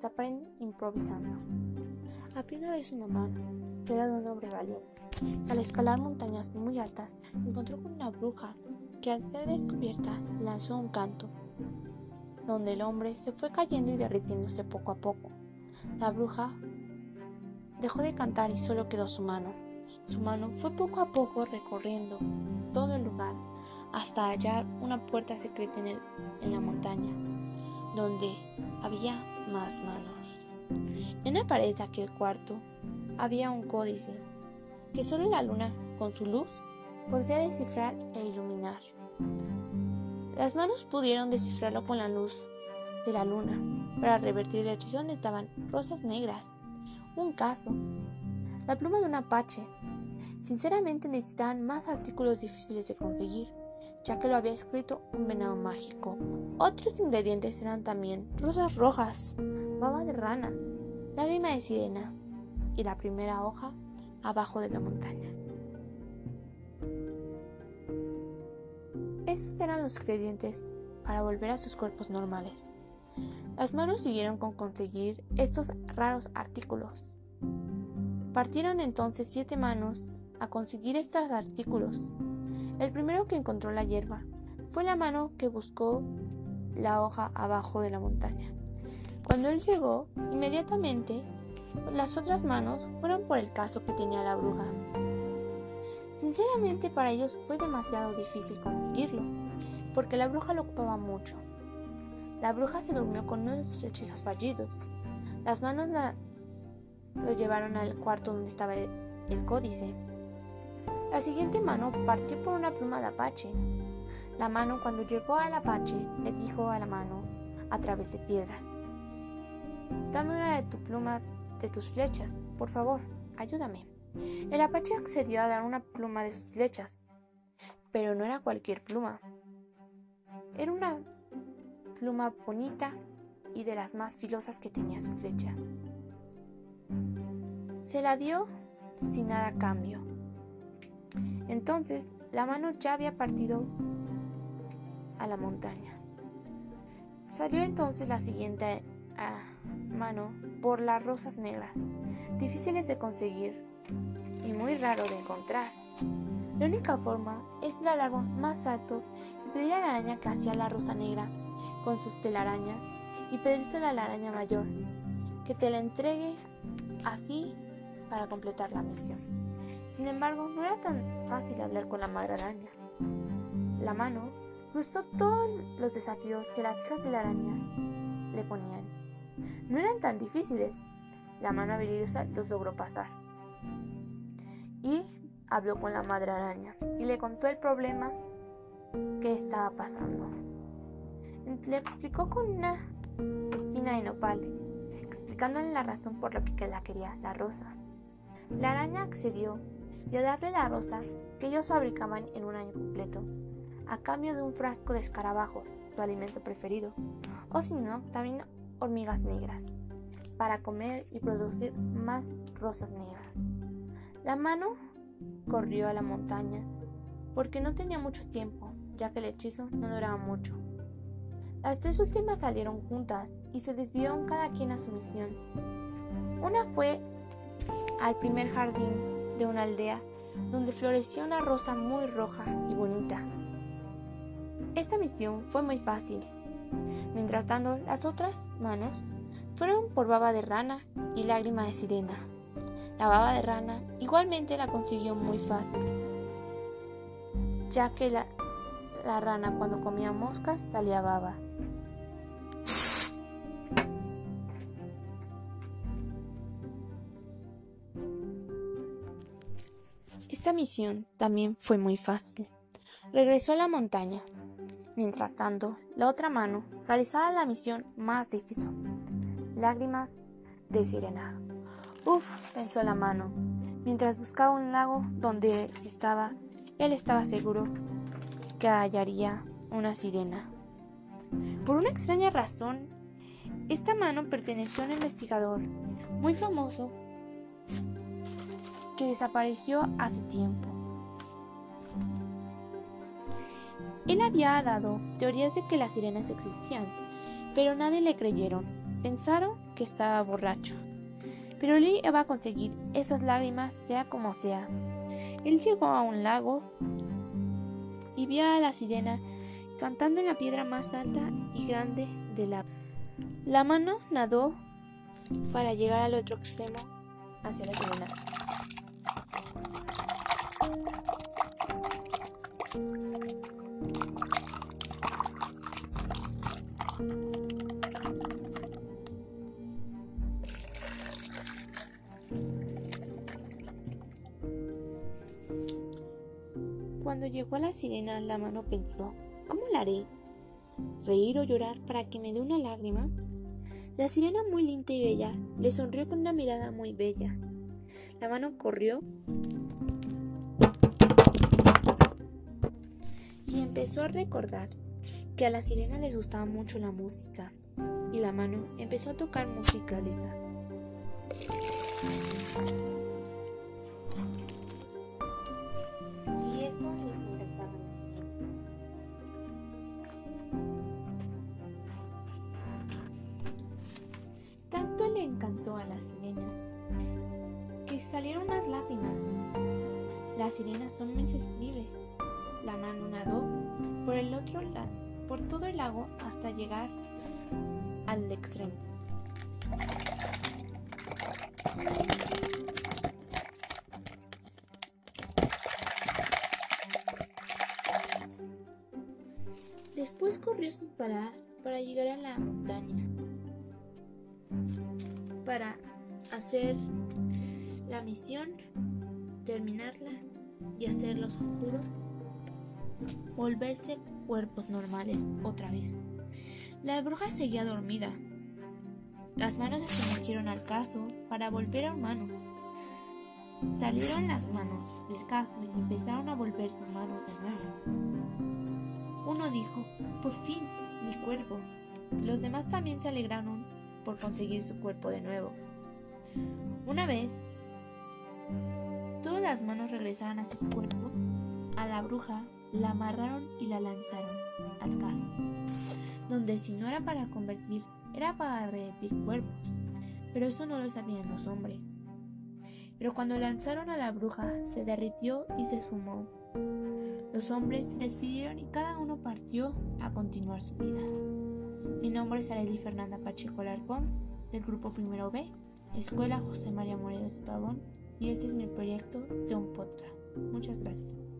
se aprenden improvisando. Había una vez una mano, que era de un hombre valiente, al escalar montañas muy altas se encontró con una bruja que al ser descubierta lanzó un canto, donde el hombre se fue cayendo y derritiéndose poco a poco. La bruja dejó de cantar y solo quedó su mano. Su mano fue poco a poco recorriendo todo el lugar hasta hallar una puerta secreta en, en la montaña, donde había más manos. En la pared de aquel cuarto había un códice que solo la luna, con su luz, podría descifrar e iluminar. Las manos pudieron descifrarlo con la luz de la luna para revertir el hechizo estaban rosas negras, un caso, la pluma de un apache. Sinceramente necesitaban más artículos difíciles de conseguir, ya que lo había escrito un venado mágico. Otros ingredientes eran también rosas rojas, baba de rana, lágrima de sirena y la primera hoja abajo de la montaña. Esos eran los ingredientes para volver a sus cuerpos normales. Las manos siguieron con conseguir estos raros artículos. Partieron entonces siete manos a conseguir estos artículos. El primero que encontró la hierba fue la mano que buscó la hoja abajo de la montaña. Cuando él llegó, inmediatamente las otras manos fueron por el caso que tenía la bruja. Sinceramente para ellos fue demasiado difícil conseguirlo, porque la bruja lo ocupaba mucho. La bruja se durmió con uno de sus hechizos fallidos. Las manos lo llevaron al cuarto donde estaba el, el códice. La siguiente mano partió por una pluma de apache. La mano cuando llegó al apache le dijo a la mano a través de piedras. Dame una de tus plumas, de tus flechas, por favor, ayúdame. El apache accedió a dar una pluma de sus flechas, pero no era cualquier pluma. Era una pluma bonita y de las más filosas que tenía su flecha. Se la dio sin nada a cambio. Entonces la mano ya había partido a la montaña. Salió entonces la siguiente ah, mano por las rosas negras, difíciles de conseguir y muy raro de encontrar. La única forma es ir al árbol más alto y pedir a la araña que hacía la rosa negra con sus telarañas y pedírsela a la araña mayor, que te la entregue así para completar la misión. Sin embargo, no era tan fácil hablar con la madre araña. La mano cruzó todos los desafíos que las hijas de la araña le ponían. No eran tan difíciles. La mano habilidosa los logró pasar. Y habló con la madre araña y le contó el problema que estaba pasando. Le explicó con una espina de nopal, explicándole la razón por la que la quería, la rosa. La araña accedió y a darle la rosa que ellos fabricaban en un año completo, a cambio de un frasco de escarabajos, su alimento preferido, o si no, también hormigas negras, para comer y producir más rosas negras. La mano corrió a la montaña porque no tenía mucho tiempo, ya que el hechizo no duraba mucho. Las tres últimas salieron juntas y se desviaron cada quien a su misión. Una fue al primer jardín de una aldea donde floreció una rosa muy roja y bonita. Esta misión fue muy fácil. Mientras tanto, las otras manos fueron por baba de rana y lágrima de sirena. La baba de rana igualmente la consiguió muy fácil, ya que la, la rana cuando comía moscas salía baba. Esta misión también fue muy fácil. Regresó a la montaña. Mientras tanto, la otra mano realizaba la misión más difícil. Lágrimas de sirena. Uf, pensó la mano. Mientras buscaba un lago donde estaba, él estaba seguro que hallaría una sirena. Por una extraña razón, esta mano perteneció a un investigador muy famoso que desapareció hace tiempo. Él había dado teorías de que las sirenas existían, pero nadie le creyeron. pensaron que estaba borracho. Pero él iba a conseguir esas lágrimas sea como sea. Él llegó a un lago y vio a la sirena cantando en la piedra más alta y grande del lago. La mano nadó para llegar al otro extremo hacia la sirena. Cuando llegó a la sirena, la mano pensó, ¿cómo la haré? ¿Reír o llorar para que me dé una lágrima? La sirena muy linda y bella le sonrió con una mirada muy bella. La mano corrió empezó a recordar que a la sirena les gustaba mucho la música y la mano empezó a tocar música de esa. encantó a la sirena, que salieron las lágrimas. Las sirenas son muy sensibles. La mano nadó por el otro lado, por todo el lago hasta llegar al extremo. Después corrió sin parar para llegar a la montaña para hacer la misión, terminarla y hacer los futuros, volverse cuerpos normales otra vez. La bruja seguía dormida. Las manos se sumergieron al caso para volver a humanos. Salieron las manos del caso y empezaron a volverse humanos de nuevo. Uno dijo, por fin, mi cuerpo. Los demás también se alegraron por conseguir su cuerpo de nuevo. Una vez, todas las manos regresaron a sus cuerpos, a la bruja la amarraron y la lanzaron al caso, donde si no era para convertir, era para derretir cuerpos, pero eso no lo sabían los hombres. Pero cuando lanzaron a la bruja, se derritió y se esfumó. Los hombres se despidieron y cada uno partió a continuar su vida. Mi nombre es Arely Fernanda Pacheco Larcón, del grupo Primero B, Escuela José María Morelos Pavón, y este es mi proyecto de un podcast. Muchas gracias.